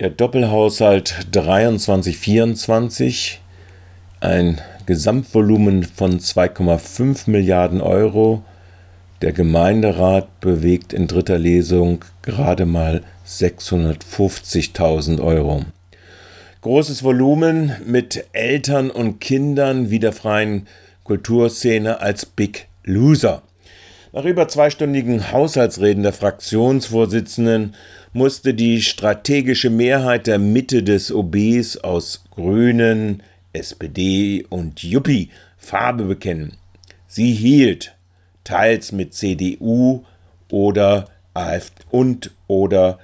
Der Doppelhaushalt 23-24, ein Gesamtvolumen von 2,5 Milliarden Euro. Der Gemeinderat bewegt in dritter Lesung gerade mal 650.000 Euro. Großes Volumen mit Eltern und Kindern wie der freien Kulturszene als Big Loser. Nach über zweistündigen Haushaltsreden der Fraktionsvorsitzenden musste die strategische Mehrheit der Mitte des OBs aus Grünen, SPD und Juppie Farbe bekennen. Sie hielt, teils mit CDU oder und oder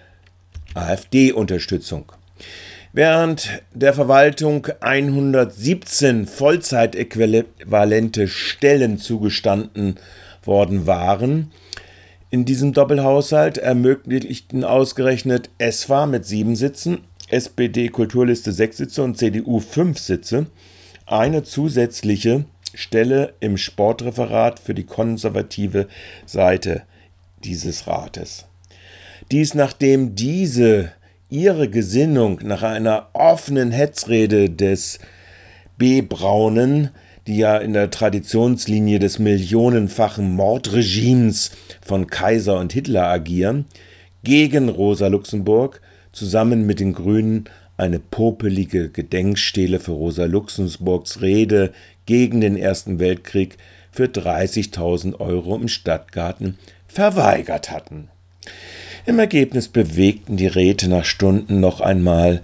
AfD-Unterstützung. Während der Verwaltung 117 Vollzeitäquivalente Stellen zugestanden worden waren, in diesem Doppelhaushalt ermöglichten ausgerechnet SWA mit sieben Sitzen, SPD Kulturliste sechs Sitze und CDU fünf Sitze eine zusätzliche Stelle im Sportreferat für die konservative Seite dieses Rates. Dies nachdem diese ihre Gesinnung nach einer offenen Hetzrede des B. Braunen die ja in der Traditionslinie des millionenfachen Mordregimes von Kaiser und Hitler agieren, gegen Rosa Luxemburg zusammen mit den Grünen eine popelige Gedenkstele für Rosa Luxemburgs Rede gegen den Ersten Weltkrieg für 30.000 Euro im Stadtgarten verweigert hatten. Im Ergebnis bewegten die Räte nach Stunden noch einmal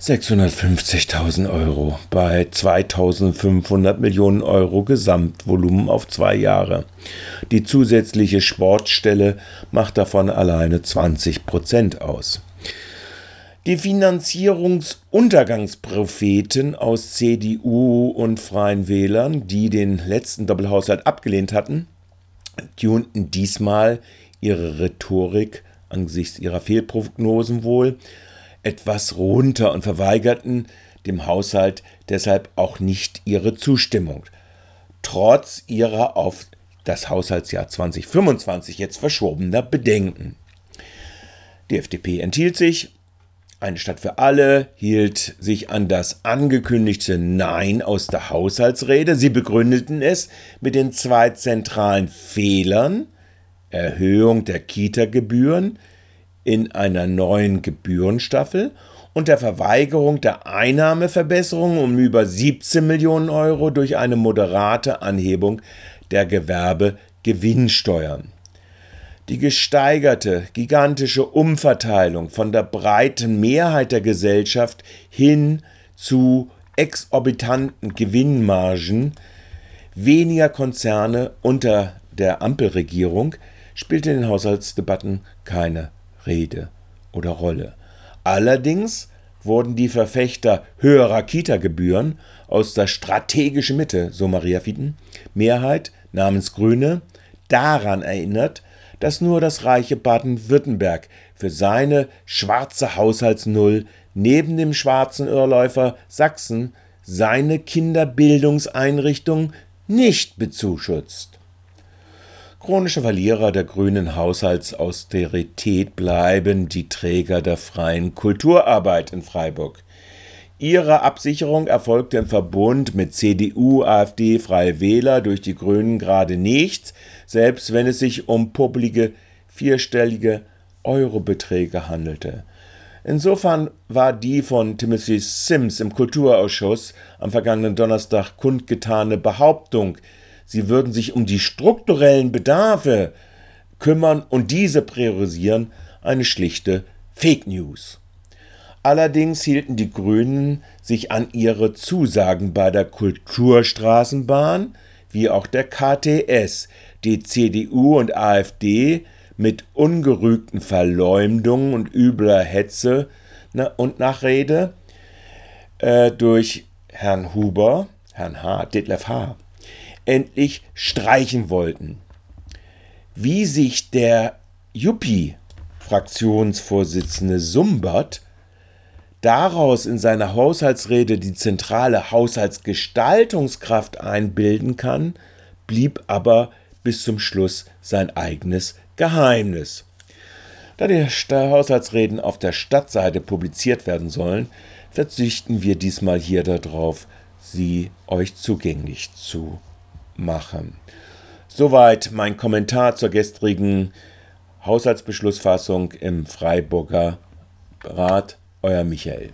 650.000 Euro bei 2500 Millionen Euro Gesamtvolumen auf zwei Jahre. Die zusätzliche Sportstelle macht davon alleine 20 Prozent aus. Die Finanzierungsuntergangspropheten aus CDU und Freien Wählern, die den letzten Doppelhaushalt abgelehnt hatten, tunten diesmal ihre Rhetorik angesichts ihrer Fehlprognosen wohl etwas runter und verweigerten dem Haushalt deshalb auch nicht ihre Zustimmung, trotz ihrer auf das Haushaltsjahr 2025 jetzt verschobener Bedenken. Die FDP enthielt sich, eine Stadt für alle hielt sich an das angekündigte Nein aus der Haushaltsrede. Sie begründeten es mit den zwei zentralen Fehlern Erhöhung der Kita-Gebühren, in einer neuen Gebührenstaffel und der Verweigerung der Einnahmeverbesserung um über 17 Millionen Euro durch eine moderate Anhebung der Gewerbegewinnsteuern. Die gesteigerte, gigantische Umverteilung von der breiten Mehrheit der Gesellschaft hin zu exorbitanten Gewinnmargen weniger Konzerne unter der Ampelregierung spielte in den Haushaltsdebatten keine Rede oder Rolle. Allerdings wurden die Verfechter höherer Kita-Gebühren aus der strategischen Mitte, so Maria Fieden, Mehrheit namens Grüne, daran erinnert, dass nur das reiche Baden-Württemberg für seine schwarze Haushaltsnull neben dem schwarzen Irrläufer Sachsen seine Kinderbildungseinrichtung nicht bezuschusst. Chronische Verlierer der grünen Haushaltsausterität bleiben die Träger der freien Kulturarbeit in Freiburg. Ihre Absicherung erfolgte im Verbund mit CDU, AfD, Freie Wähler durch die Grünen gerade nicht, selbst wenn es sich um publige vierstellige Eurobeträge handelte. Insofern war die von Timothy Sims im Kulturausschuss am vergangenen Donnerstag kundgetane Behauptung, sie würden sich um die strukturellen Bedarfe kümmern und diese priorisieren, eine schlichte Fake News. Allerdings hielten die Grünen sich an ihre Zusagen bei der Kulturstraßenbahn wie auch der KTS, die CDU und AfD mit ungerügten Verleumdungen und übler Hetze und Nachrede äh, durch Herrn Huber, Herrn H., Detlef H., endlich streichen wollten. Wie sich der Juppie-Fraktionsvorsitzende Sumbert daraus in seiner Haushaltsrede die zentrale Haushaltsgestaltungskraft einbilden kann, blieb aber bis zum Schluss sein eigenes Geheimnis. Da die Haushaltsreden auf der Stadtseite publiziert werden sollen, verzichten wir diesmal hier darauf, sie euch zugänglich zu machen. Soweit mein Kommentar zur gestrigen Haushaltsbeschlussfassung im Freiburger Rat. Euer Michael.